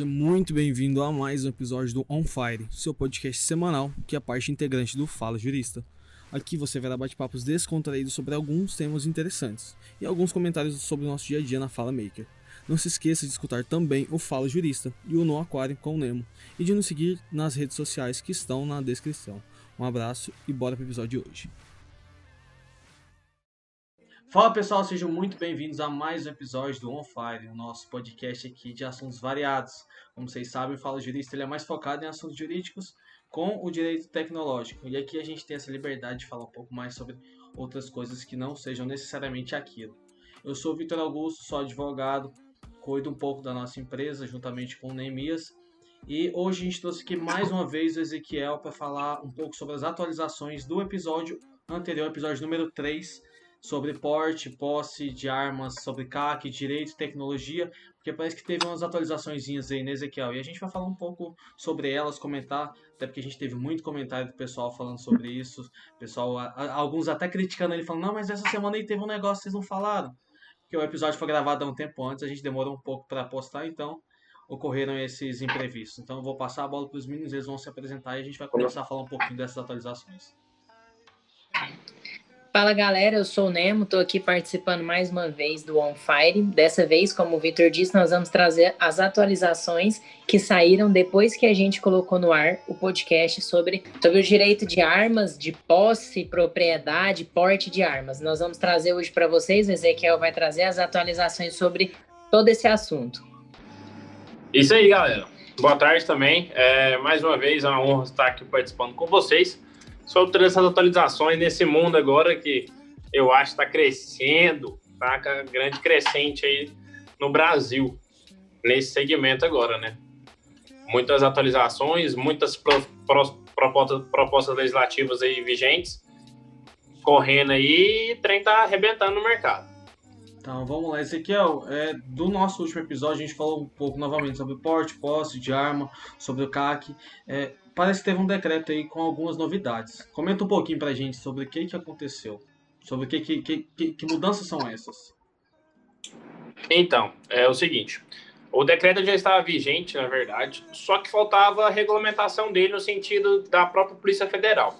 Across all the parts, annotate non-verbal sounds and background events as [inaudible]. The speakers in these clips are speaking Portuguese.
Seja muito bem-vindo a mais um episódio do On Fire, seu podcast semanal, que é parte integrante do Fala Jurista. Aqui você verá bate-papos descontraídos sobre alguns temas interessantes e alguns comentários sobre o nosso dia a dia na Fala Maker. Não se esqueça de escutar também o Fala Jurista e o No Aquário com o Nemo e de nos seguir nas redes sociais que estão na descrição. Um abraço e bora para o episódio de hoje. Fala pessoal, sejam muito bem-vindos a mais um episódio do On Fire, o nosso podcast aqui de assuntos variados. Como vocês sabem, o Fala Jurista ele é mais focado em assuntos jurídicos com o direito tecnológico. E aqui a gente tem essa liberdade de falar um pouco mais sobre outras coisas que não sejam necessariamente aquilo. Eu sou o Vitor Augusto, sou advogado, cuido um pouco da nossa empresa juntamente com o Neemias. E hoje a gente trouxe aqui mais uma vez o Ezequiel para falar um pouco sobre as atualizações do episódio anterior, episódio número 3, sobre porte, posse de armas, sobre CAC, direito, tecnologia, porque parece que teve umas atualizações aí, né, Ezequiel? E a gente vai falar um pouco sobre elas, comentar, até porque a gente teve muito comentário do pessoal falando sobre isso, pessoal, alguns até criticando ele, falando, não, mas essa semana aí teve um negócio, vocês não falaram. Porque o episódio foi gravado há um tempo antes, a gente demorou um pouco para postar, então ocorreram esses imprevistos. Então eu vou passar a bola para os meninos, eles vão se apresentar e a gente vai começar a falar um pouquinho dessas atualizações. Fala galera, eu sou o Nemo, estou aqui participando mais uma vez do On Fire. Dessa vez, como o Victor disse, nós vamos trazer as atualizações que saíram depois que a gente colocou no ar o podcast sobre, sobre o direito de armas, de posse, propriedade, porte de armas. Nós vamos trazer hoje para vocês, o Ezequiel vai trazer as atualizações sobre todo esse assunto. Isso aí, galera. Boa tarde também. É, mais uma vez, é uma honra estar aqui participando com vocês sobre todas essas atualizações nesse mundo agora que eu acho está crescendo, tá grande crescente aí no Brasil, nesse segmento agora, né? Muitas atualizações, muitas pro, pro, propostas, propostas legislativas aí vigentes, correndo aí e o trem tá arrebentando no mercado. Então vamos lá, Ezequiel. É, do nosso último episódio a gente falou um pouco novamente sobre porte, posse de arma, sobre o CAC. É, parece que teve um decreto aí com algumas novidades. Comenta um pouquinho pra gente sobre o que, que aconteceu. Sobre que, que, que, que mudanças são essas. Então, é o seguinte. O decreto já estava vigente, na verdade, só que faltava a regulamentação dele no sentido da própria Polícia Federal.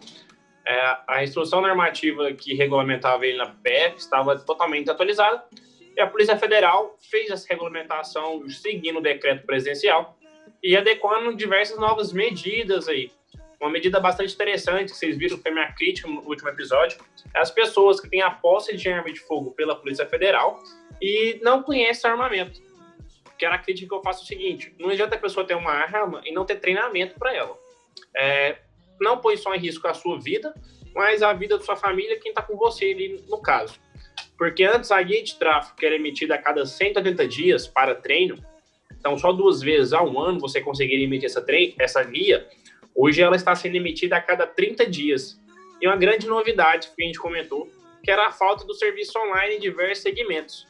É, a instrução normativa que regulamentava ele na PF estava totalmente atualizada e a Polícia Federal fez essa regulamentação seguindo o decreto presidencial e adequando diversas novas medidas aí. Uma medida bastante interessante, que vocês viram que foi minha crítica no último episódio, é as pessoas que têm a posse de arma de fogo pela Polícia Federal e não conhecem armamento. Que era a crítica que eu faço o seguinte: não adianta a pessoa ter uma arma e não ter treinamento para ela. É, não põe só em risco a sua vida, mas a vida da sua família, quem está com você ali no caso. Porque antes a guia de tráfego, que era emitida a cada 180 dias para treino, então, só duas vezes ao ano você conseguiria emitir essa, essa guia. Hoje ela está sendo emitida a cada 30 dias. E uma grande novidade que a gente comentou, que era a falta do serviço online em diversos segmentos.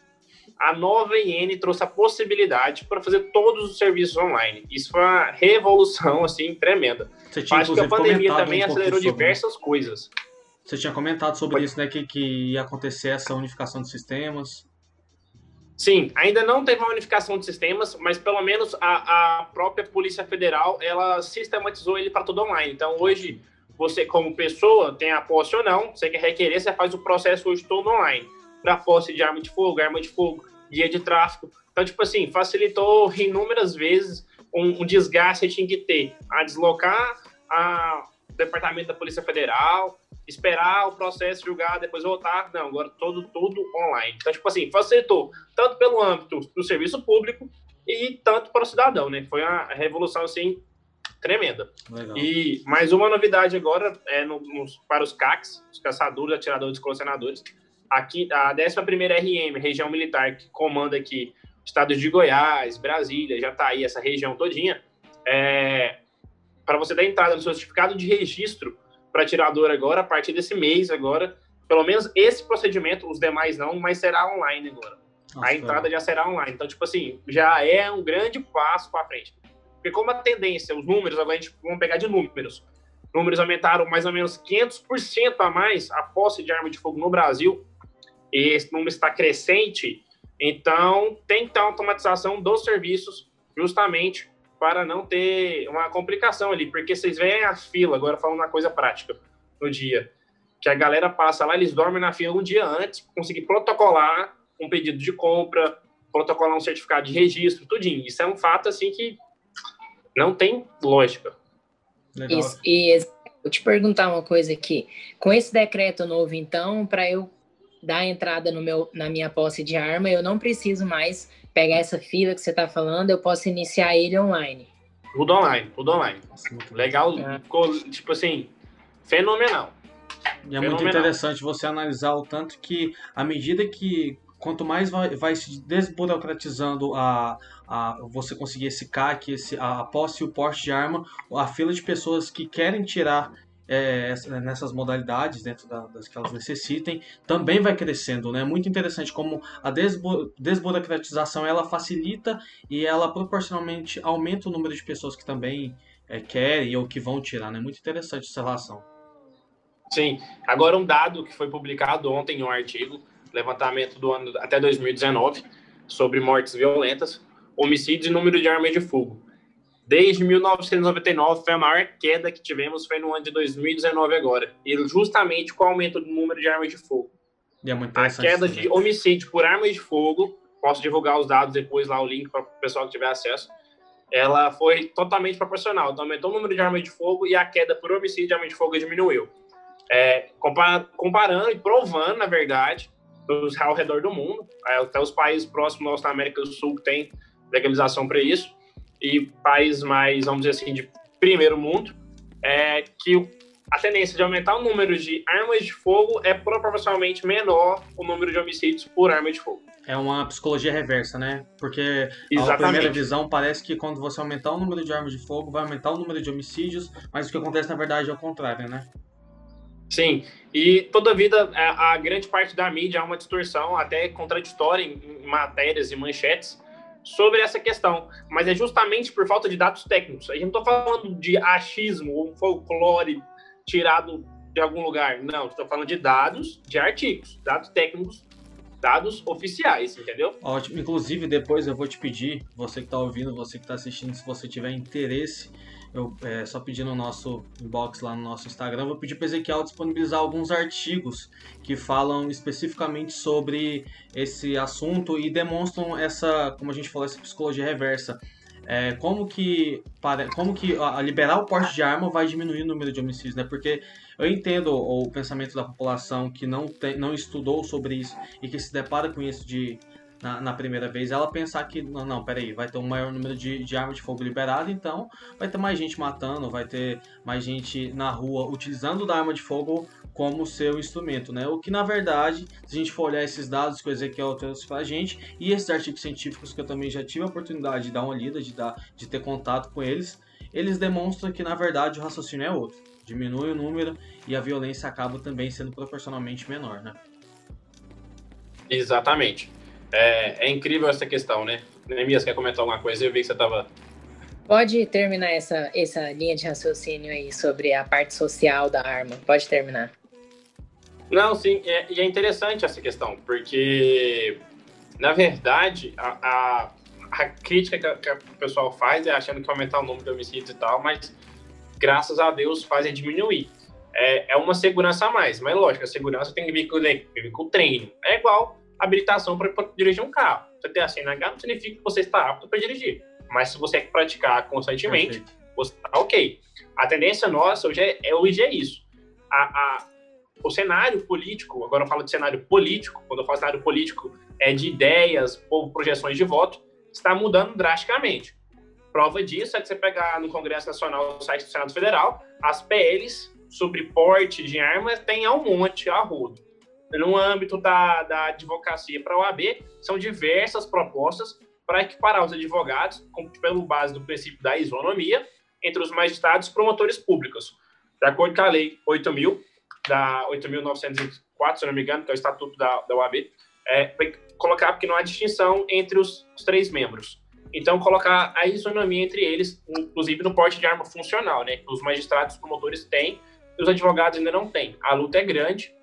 A nova IN trouxe a possibilidade para fazer todos os serviços online. Isso foi uma revolução assim tremenda. Você tinha, Acho que a pandemia também um acelerou sobre... diversas coisas. Você tinha comentado sobre isso, né? Que, que ia acontecer essa unificação de sistemas. Sim, ainda não teve uma unificação de sistemas, mas pelo menos a, a própria Polícia Federal ela sistematizou ele para tudo online. Então hoje você como pessoa tem a posse ou não, você quer requerer, você faz o processo hoje todo online. Para posse de arma de fogo, arma de fogo, guia de tráfico. Então, tipo assim, facilitou inúmeras vezes um, um desgaste que tinha que ter a deslocar a departamento da Polícia Federal, esperar o processo julgar, depois voltar. Não, agora todo tudo online. Então, tipo assim, facilitou tanto pelo âmbito do serviço público e tanto para o cidadão, né? Foi uma revolução, assim, tremenda. Legal. E mais uma novidade agora é no, para os CACs, os caçadores, atiradores e colecionadores. Aqui, a 11ª RM, região militar, que comanda aqui estados de Goiás, Brasília, já está aí essa região todinha, é, para você dar entrada no seu certificado de registro para tirador agora, a partir desse mês agora. Pelo menos esse procedimento, os demais não, mas será online agora. Nossa, a entrada já será online. Então, tipo assim, já é um grande passo para frente. Porque como a tendência, os números, agora a gente vamos pegar de números. Números aumentaram mais ou menos 500% a mais a posse de arma de fogo no Brasil. E esse número está crescente. Então, tem que ter automatização dos serviços justamente para não ter uma complicação ali, porque vocês veem a fila, agora falando uma coisa prática, no dia, que a galera passa lá, eles dormem na fila um dia antes, conseguir protocolar um pedido de compra, protocolar um certificado de registro, tudinho. Isso é um fato, assim, que não tem lógica. Isso, e eu te perguntar uma coisa aqui. Com esse decreto novo, então, para eu dar entrada no meu, na minha posse de arma, eu não preciso mais pegar essa fila que você está falando, eu posso iniciar ele online. Tudo online, tudo online. Legal, ah. tipo assim, fenomenal. E é fenomenal. muito interessante você analisar o tanto que, à medida que quanto mais vai, vai se desburocratizando a, a você conseguir esse CAC, esse, a posse e o porte de arma, a fila de pessoas que querem tirar é, nessas modalidades, dentro da, das que elas necessitem, também vai crescendo. Né? muito interessante como a desbu desburocratização ela facilita e ela proporcionalmente aumenta o número de pessoas que também é, querem ou que vão tirar. Né? muito interessante essa relação. Sim. Agora um dado que foi publicado ontem em um artigo, levantamento do ano até 2019, sobre mortes violentas, homicídios e número de armas de fogo. Desde 1999 foi a maior queda que tivemos, foi no ano de 2019 agora. E justamente com o aumento do número de armas de fogo. É a queda de homicídio por armas de fogo, posso divulgar os dados depois lá, o link para o pessoal que tiver acesso, ela foi totalmente proporcional. Então aumentou o número de armas de fogo e a queda por homicídio de armas de fogo diminuiu. É, comparando e provando, na verdade, ao redor do mundo, é, até os países próximos nosso, América do Sul que tem legalização para isso, e países mais, vamos dizer assim, de primeiro mundo, é que a tendência de aumentar o número de armas de fogo é proporcionalmente menor o número de homicídios por arma de fogo. É uma psicologia reversa, né? Porque a primeira visão parece que quando você aumentar o número de armas de fogo, vai aumentar o número de homicídios, mas o que acontece na verdade é o contrário, né? Sim, e toda vida a, a grande parte da mídia há uma distorção, até contraditória em matérias e manchetes, sobre essa questão, mas é justamente por falta de dados técnicos. A gente não está falando de achismo ou folclore tirado de algum lugar. Não, estou falando de dados de artigos, dados técnicos, dados oficiais, entendeu? Ótimo. Inclusive, depois eu vou te pedir, você que está ouvindo, você que está assistindo, se você tiver interesse eu é, só pedi no nosso inbox lá no nosso Instagram, vou pedir para Ezequiel disponibilizar alguns artigos que falam especificamente sobre esse assunto e demonstram essa, como a gente falou, essa psicologia reversa. É, como que para, como que a, liberar o porte de arma vai diminuir o número de homicídios, né? Porque eu entendo o pensamento da população que não, tem, não estudou sobre isso e que se depara com isso de na, na, primeira vez, ela pensar que, não, não, peraí, vai ter um maior número de, de armas de fogo liberado, então vai ter mais gente matando, vai ter mais gente na rua utilizando da arma de fogo como seu instrumento, né? O que na verdade, se a gente for olhar esses dados que o Ezequiel trouxe pra gente e esses artigos científicos que eu também já tive a oportunidade de dar uma lida, de, dar, de ter contato com eles, eles demonstram que na verdade o raciocínio é outro. Diminui o número e a violência acaba também sendo proporcionalmente menor, né? Exatamente. É, é incrível essa questão, né? Nemias, quer comentar alguma coisa? Eu vi que você estava. Pode terminar essa, essa linha de raciocínio aí sobre a parte social da arma. Pode terminar. Não, sim, é, e é interessante essa questão, porque, na verdade, a, a, a crítica que, que, o pessoal faz é achando que aumentar o número de homicídios e tal, mas graças a Deus fazem diminuir. É, é uma segurança a mais, mas lógico, a segurança tem que vir com, vir com treino. É igual habilitação para dirigir um carro. Você ter a CNH não significa que você está apto para dirigir. Mas se você praticar constantemente, Perfeito. você está ok. A tendência nossa hoje é, é hoje é isso. A, a, o cenário político, agora eu falo de cenário político, quando eu falo cenário político, é de ideias ou projeções de voto, está mudando drasticamente. Prova disso é que você pegar no Congresso Nacional, no site do Senado Federal, as PLs sobre porte de armas tem um monte, a rodo no âmbito da, da advocacia para a OAB, são diversas propostas para equiparar os advogados, com, pelo base do princípio da isonomia, entre os magistrados e promotores públicos. De acordo com a Lei 8.000, da 8.904, se não me engano, que é o Estatuto da, da OAB, é, colocar porque não há distinção entre os, os três membros. Então, colocar a isonomia entre eles, inclusive no porte de arma funcional, né? Que os magistrados e promotores têm e os advogados ainda não têm. A luta é grande,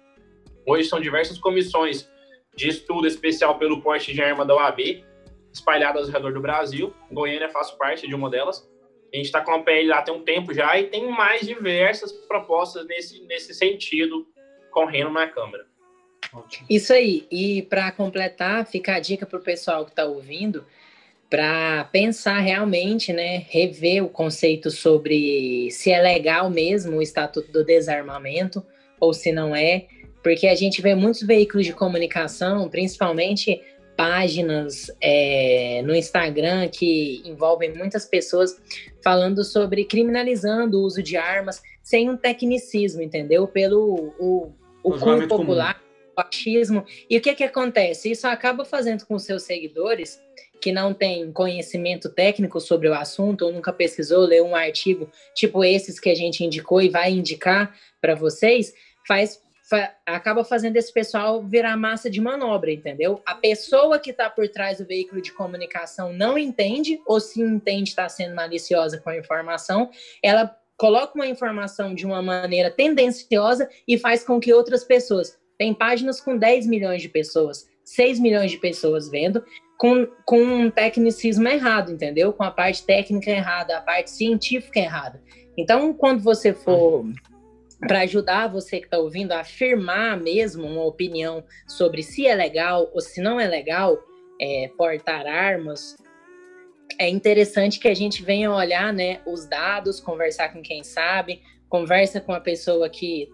Hoje são diversas comissões de estudo especial pelo porte de arma da OAB, espalhadas ao redor do Brasil. Goiânia faz parte de uma delas. A gente está com a PL lá tem um tempo já e tem mais diversas propostas nesse, nesse sentido correndo na Câmara. Isso aí. E para completar, fica a dica para o pessoal que está ouvindo para pensar realmente, né, rever o conceito sobre se é legal mesmo o Estatuto do Desarmamento ou se não é, porque a gente vê muitos veículos de comunicação, principalmente páginas é, no Instagram que envolvem muitas pessoas falando sobre criminalizando o uso de armas sem um tecnicismo, entendeu? Pelo o, o cunho popular, comum. o achismo. E o que que acontece? Isso acaba fazendo com seus seguidores que não tem conhecimento técnico sobre o assunto ou nunca pesquisou, leu um artigo tipo esses que a gente indicou e vai indicar para vocês, faz fa acaba fazendo esse pessoal virar massa de manobra, entendeu? A pessoa que está por trás do veículo de comunicação não entende, ou se entende está sendo maliciosa com a informação, ela coloca uma informação de uma maneira tendenciosa e faz com que outras pessoas. Tem páginas com 10 milhões de pessoas, 6 milhões de pessoas vendo, com, com um tecnicismo errado, entendeu? Com a parte técnica errada, a parte científica errada. Então, quando você for para ajudar você que está ouvindo a afirmar mesmo uma opinião sobre se é legal ou se não é legal é, portar armas, é interessante que a gente venha olhar né, os dados, conversar com quem sabe, conversa com a pessoa que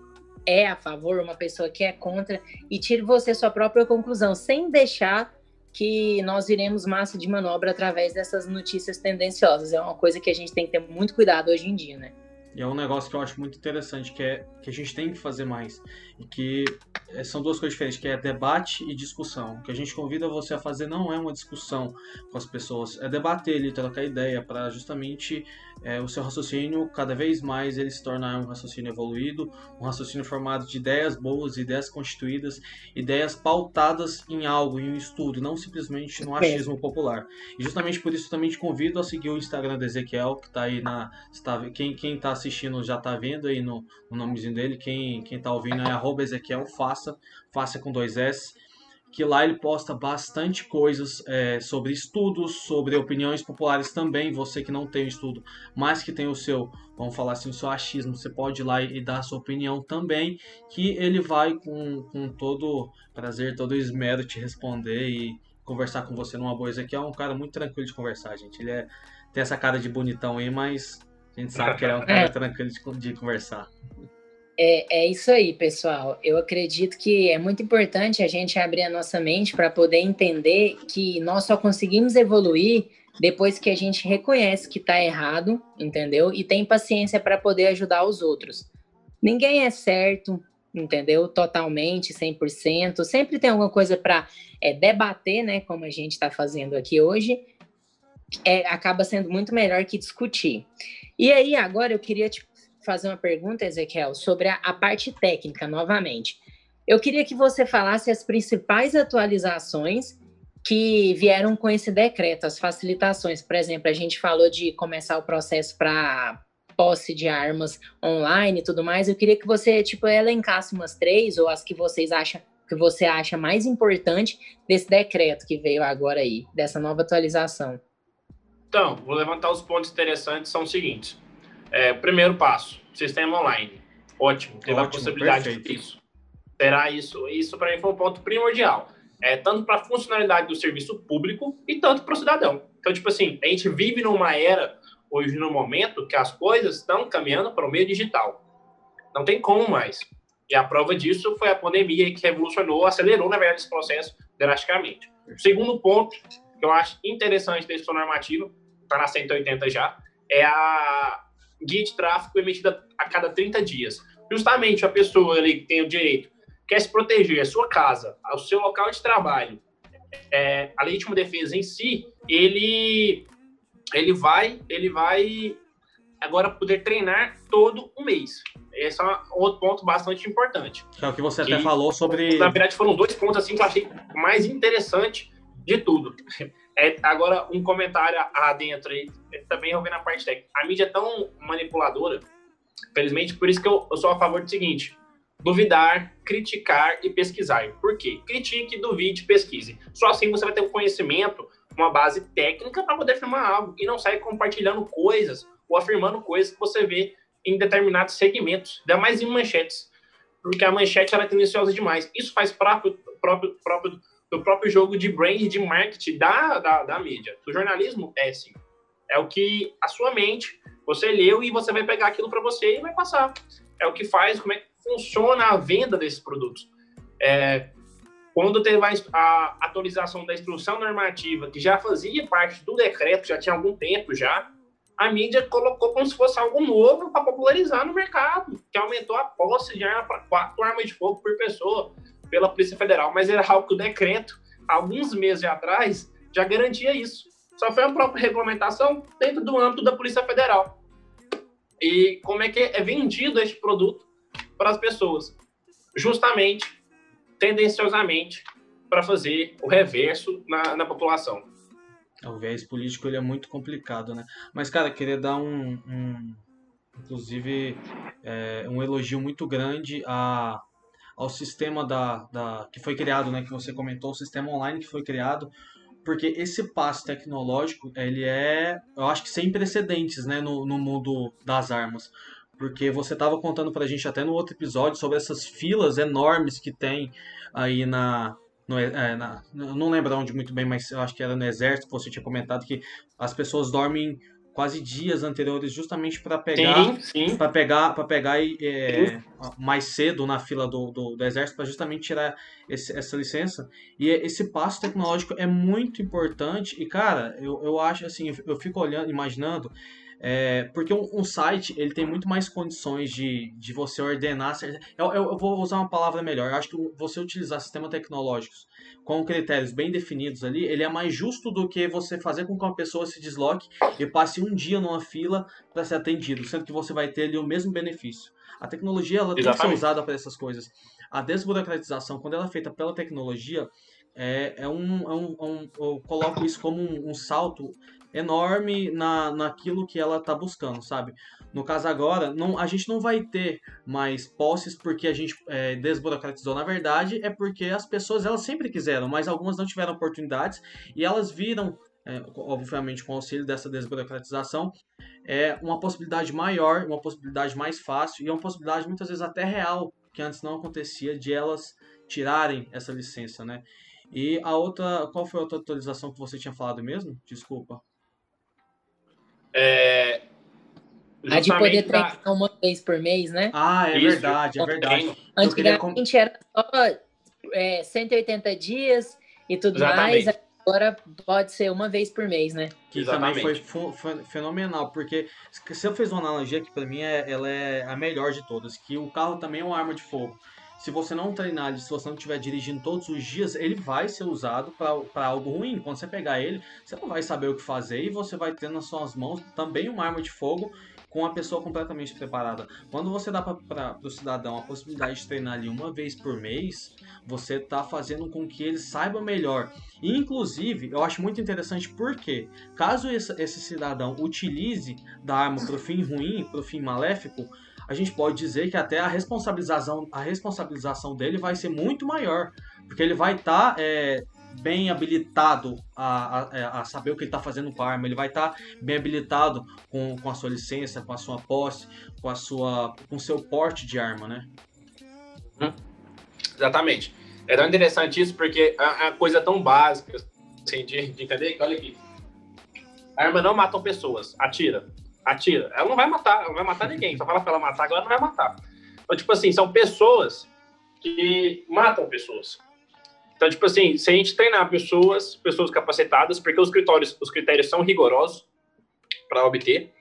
é a favor, uma pessoa que é contra, e tire você sua própria conclusão, sem deixar que nós iremos massa de manobra através dessas notícias tendenciosas. É uma coisa que a gente tem que ter muito cuidado hoje em dia, né? E é um negócio que eu acho muito interessante, que é que a gente tem que fazer mais. E que é, são duas coisas diferentes, que é debate e discussão. O que a gente convida você a fazer não é uma discussão com as pessoas, é debater ele, trocar ideia, para justamente é, o seu raciocínio, cada vez mais ele se tornar um raciocínio evoluído, um raciocínio formado de ideias boas, ideias constituídas, ideias pautadas em algo, em um estudo, não simplesmente no achismo popular. E justamente por isso também te convido a seguir o Instagram do Ezequiel, que está aí na. Está, quem, quem tá assistindo já está vendo aí no, no nomezinho dele, quem, quem tá ouvindo é arroba Ezequiel Faça, Faça com dois S que lá ele posta bastante coisas é, sobre estudos, sobre opiniões populares também. Você que não tem estudo, mas que tem o seu, vamos falar assim, o seu achismo, você pode ir lá e, dar a sua opinião também, que ele vai com, com todo prazer, todo esmero te responder e conversar com você numa boa. Aqui é um cara muito tranquilo de conversar, gente. Ele é, tem essa cara de bonitão aí, mas a gente sabe que ele é um [laughs] cara é. tranquilo de, de conversar. É, é isso aí, pessoal. Eu acredito que é muito importante a gente abrir a nossa mente para poder entender que nós só conseguimos evoluir depois que a gente reconhece que está errado, entendeu? E tem paciência para poder ajudar os outros. Ninguém é certo, entendeu? Totalmente, 100%. Sempre tem alguma coisa para é, debater, né? Como a gente está fazendo aqui hoje. É, acaba sendo muito melhor que discutir. E aí, agora eu queria te fazer uma pergunta, Ezequiel, sobre a, a parte técnica, novamente. Eu queria que você falasse as principais atualizações que vieram com esse decreto, as facilitações. Por exemplo, a gente falou de começar o processo para posse de armas online e tudo mais. Eu queria que você tipo elencasse umas três ou as que vocês acham que você acha mais importante desse decreto que veio agora aí, dessa nova atualização. Então, vou levantar os pontos interessantes, são os seguintes. É, primeiro passo, sistema online. Ótimo, teve Ótimo, a possibilidade disso. Terá isso. Isso para mim foi um ponto primordial. É, tanto para a funcionalidade do serviço público e tanto para o cidadão. Então, tipo assim, a gente vive numa era, hoje no momento, que as coisas estão caminhando para o meio digital. Não tem como mais. E a prova disso foi a pandemia que revolucionou, acelerou, na verdade, esse processo drasticamente. O segundo ponto que eu acho interessante desse normativo, está na 180 já, é a guia de tráfego emitida a cada 30 dias. Justamente a pessoa ali que tem o direito, quer se proteger, a sua casa, o seu local de trabalho, é, a legítima defesa em si, ele, ele vai, ele vai agora poder treinar todo o mês. Esse é um outro ponto bastante importante. É o que você até falou sobre. Na verdade, foram dois pontos assim que eu achei mais interessante de tudo. É, agora, um comentário adentro aí, também eu na parte técnica. A mídia é tão manipuladora, felizmente, por isso que eu, eu sou a favor do seguinte: duvidar, criticar e pesquisar. Por quê? Critique, duvide, pesquise. Só assim você vai ter um conhecimento uma base técnica para poder afirmar algo e não sair compartilhando coisas ou afirmando coisas que você vê em determinados segmentos, ainda mais em manchetes, porque a manchete ela é tendenciosa demais. Isso faz próprio, próprio, próprio do próprio jogo de brand, de marketing da, da, da mídia. O jornalismo é assim. É o que a sua mente, você leu e você vai pegar aquilo para você e vai passar. É o que faz, como é que funciona a venda desses produtos. É, quando teve a, atualização da instrução normativa, que já fazia parte do decreto, já tinha algum tempo já, a mídia colocou como se fosse algo novo para popularizar no mercado, que aumentou a posse de arma para quatro armas de fogo por pessoa pela Polícia Federal, mas era algo que o decreto, alguns meses atrás, já garantia isso. Só foi uma própria regulamentação dentro do âmbito da Polícia Federal. E como é que é vendido este produto para as pessoas? Justamente, tendenciosamente, para fazer o reverso na, na população. O viés político ele é muito complicado, né? Mas, cara, queria dar um, um inclusive, é, um elogio muito grande a ao sistema da, da que foi criado, né, que você comentou, o sistema online que foi criado, porque esse passo tecnológico, ele é, eu acho que sem precedentes, né, no, no mundo das armas. Porque você estava contando para a gente até no outro episódio sobre essas filas enormes que tem aí na, no, é, na, não lembro onde muito bem, mas eu acho que era no exército, você tinha comentado que as pessoas dormem quase dias anteriores justamente para pegar para pegar para pegar é, mais cedo na fila do, do, do exército para justamente tirar esse, essa licença. E esse passo tecnológico é muito importante. E cara eu, eu acho assim eu fico olhando imaginando é, porque um, um, site ele tem muito mais condições de, de você ordenar. Eu, eu, eu, vou usar uma palavra melhor. Eu acho que você utilizar sistemas tecnológicos com critérios bem definidos ali, ele é mais justo do que você fazer com que uma pessoa se desloque e passe um dia numa fila para ser atendido, sendo que você vai ter ali o mesmo benefício. A tecnologia ela tem que ser usada para essas coisas. A desburocratização, quando ela é feita pela tecnologia, é, é, um, é um, é um, eu coloco isso como um, um salto enorme na, naquilo que ela está buscando, sabe? No caso agora, não, a gente não vai ter mais posses porque a gente é, desburocratizou. Na verdade, é porque as pessoas elas sempre quiseram, mas algumas não tiveram oportunidades e elas viram, é, obviamente com o auxílio dessa desburocratização, é uma possibilidade maior, uma possibilidade mais fácil e uma possibilidade muitas vezes até real que antes não acontecia de elas tirarem essa licença, né? E a outra, qual foi a outra atualização que você tinha falado mesmo? Desculpa. É, a de poder treinar pra... uma vez por mês, né? Ah, é Isso. verdade, é verdade. Antigamente queria... era só é, 180 dias e tudo Exatamente. mais. Agora pode ser uma vez por mês, né? Que Exatamente. também foi, foi, fenomenal, porque se eu fiz uma analogia que para mim é, ela é a melhor de todas, que o carro também é uma arma de fogo se você não treinar, se você não estiver dirigindo todos os dias, ele vai ser usado para algo ruim. Quando você pegar ele, você não vai saber o que fazer e você vai ter nas suas mãos também uma arma de fogo com a pessoa completamente preparada. Quando você dá para o cidadão a possibilidade de treinar ali uma vez por mês, você está fazendo com que ele saiba melhor. E, inclusive, eu acho muito interessante porque, caso esse, esse cidadão utilize da arma para o fim ruim, para o fim maléfico, a gente pode dizer que até a responsabilização, a responsabilização dele vai ser muito maior, porque ele vai estar tá, é, bem habilitado a, a, é, a, saber o que ele está fazendo com a arma, ele vai estar tá bem habilitado com, com a sua licença, com a sua posse, com a sua, com seu porte de arma, né? Hum, exatamente. É tão interessante isso porque é uma coisa tão básica assim, de, de que, olha aqui, a arma não matam pessoas, atira atira. Ela não vai matar, ela não vai matar ninguém. Só fala pra ela matar, agora não vai matar. Então, tipo assim, são pessoas que matam pessoas. Então, tipo assim, se a gente treinar pessoas, pessoas capacitadas, porque os critérios, os critérios são rigorosos para obter,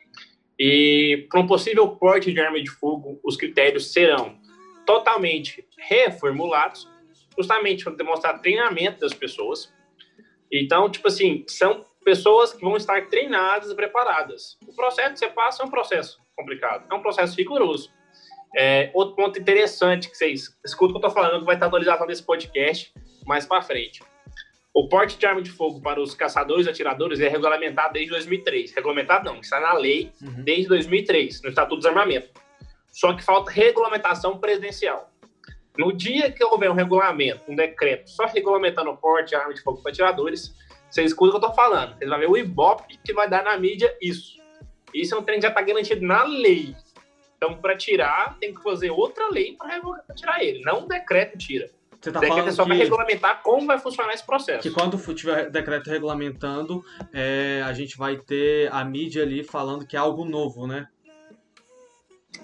e para um possível porte de arma de fogo, os critérios serão totalmente reformulados, justamente para demonstrar treinamento das pessoas. Então, tipo assim, são pessoas que vão estar treinadas e preparadas. O processo que você passa é um processo complicado, é um processo rigoroso. É, outro ponto interessante que vocês escutam o que eu estou falando, que vai estar atualizado nesse podcast mais para frente. O porte de arma de fogo para os caçadores e atiradores é regulamentado desde 2003. Regulamentado não, está na lei uhum. desde 2003, no Estatuto do Desarmamento. Só que falta regulamentação presidencial. No dia que houver um regulamento, um decreto só regulamentando o porte de arma de fogo para atiradores, Você escuta o que eu tô falando. Você vai ver o Ibope que vai dar na mídia isso. Isso é um trem que já está garantido na lei. Então, para tirar, tem que fazer outra lei para tirar ele. Não um decreto tira. Você tá decreto é só para regulamentar como vai funcionar esse processo. Que quando tiver decreto regulamentando, é, a gente vai ter a mídia ali falando que é algo novo, né?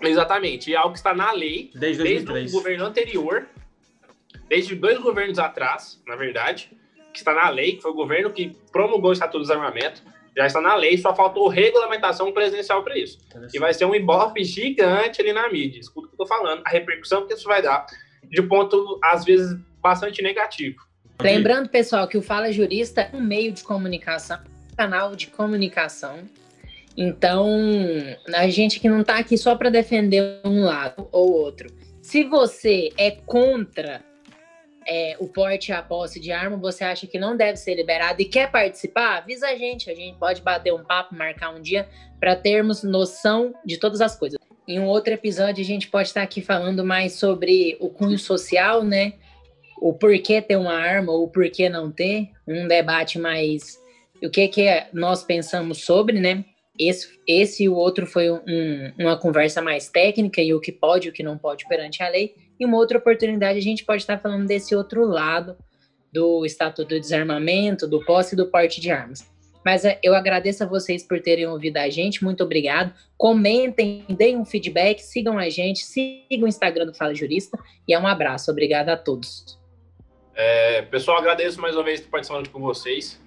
Exatamente. E é algo que está na lei desde, 2003. desde o governo anterior, desde dois governos atrás, na verdade, está na lei, que foi o governo que promulgou o Estatuto do Desarmamento já está na lei, só faltou regulamentação presidencial para isso. E vai ser um ibope gigante ali na mídia. Escuta o que eu estou falando, a repercussão que isso vai dar, de ponto, às vezes, bastante negativo. Lembrando, pessoal, que o Fala Jurista é um meio de comunicação, um canal de comunicação. Então, a gente que não está aqui só para defender um lado ou outro. Se você é contra é, o porte e a posse de arma você acha que não deve ser liberado e quer participar, avisa a gente. A gente pode bater um papo, marcar um dia para termos noção de todas as coisas. Em um outro episódio, a gente pode estar aqui falando mais sobre o cunho social, né? O porquê ter uma arma ou o porquê não ter. Um debate mais. O que, que nós pensamos sobre, né? Esse, esse e o outro foi um, uma conversa mais técnica e o que pode e o que não pode perante a lei. E uma outra oportunidade a gente pode estar falando desse outro lado do Estatuto do Desarmamento, do posse e do porte de armas. Mas é, eu agradeço a vocês por terem ouvido a gente, muito obrigado. Comentem, deem um feedback, sigam a gente, sigam o Instagram do Fala Jurista e é um abraço. Obrigado a todos. É, pessoal, agradeço mais uma vez por participar com vocês.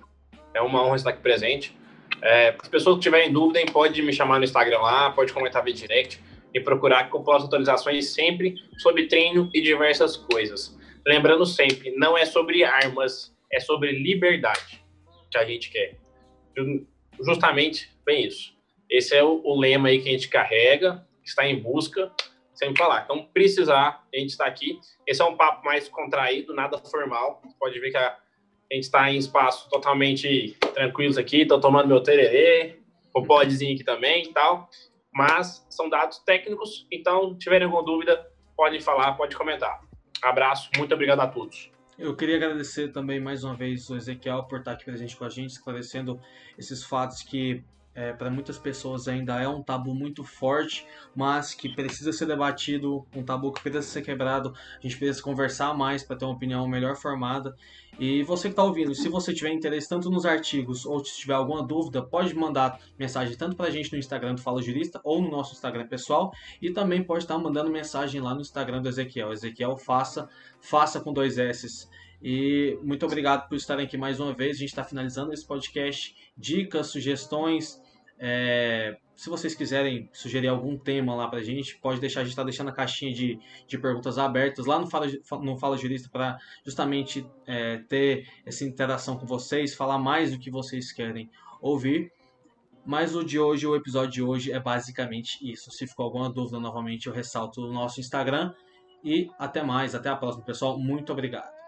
É uma honra estar aqui presente. É, as pessoas que tiverem dúvida, pode me chamar no Instagram lá, pode comentar via direct e procurar que eu posto atualizações sempre sobre treino e diversas coisas. Lembrando sempre, não é sobre armas, é sobre liberdade que a gente quer. Justamente, bem isso. Esse é o, o lema aí que a gente carrega, está em busca, sempre falar. Então, precisar, a gente está aqui. Esse é um papo mais contraído, nada formal. Pode ver que a, a gente está em espaço totalmente tranquilos aqui. Estou tomando meu tererê, o podzinho aqui também e tal mas são dados técnicos, então, se tiverem alguma dúvida, podem falar, pode comentar. Abraço, muito obrigado a todos. Eu queria agradecer também mais uma vez o Ezequiel por estar aqui presente com a gente, esclarecendo esses fatos que é, para muitas pessoas ainda é um tabu muito forte, mas que precisa ser debatido, um tabu que precisa ser quebrado. A gente precisa conversar mais para ter uma opinião melhor formada. E você que está ouvindo, se você tiver interesse tanto nos artigos ou se tiver alguma dúvida, pode mandar mensagem tanto para a gente no Instagram do Fala Jurista ou no nosso Instagram pessoal. E também pode estar mandando mensagem lá no Instagram do Ezequiel. Ezequiel, faça, faça com dois S's. E muito obrigado por estarem aqui mais uma vez. A gente está finalizando esse podcast. Dicas, sugestões. É, se vocês quiserem sugerir algum tema lá pra gente, pode deixar. A gente está deixando a caixinha de, de perguntas abertas lá no Fala, no Fala Jurista para justamente é, ter essa interação com vocês, falar mais do que vocês querem ouvir. Mas o de hoje, o episódio de hoje é basicamente isso. Se ficou alguma dúvida, novamente eu ressalto o nosso Instagram. E até mais, até a próxima, pessoal. Muito obrigado.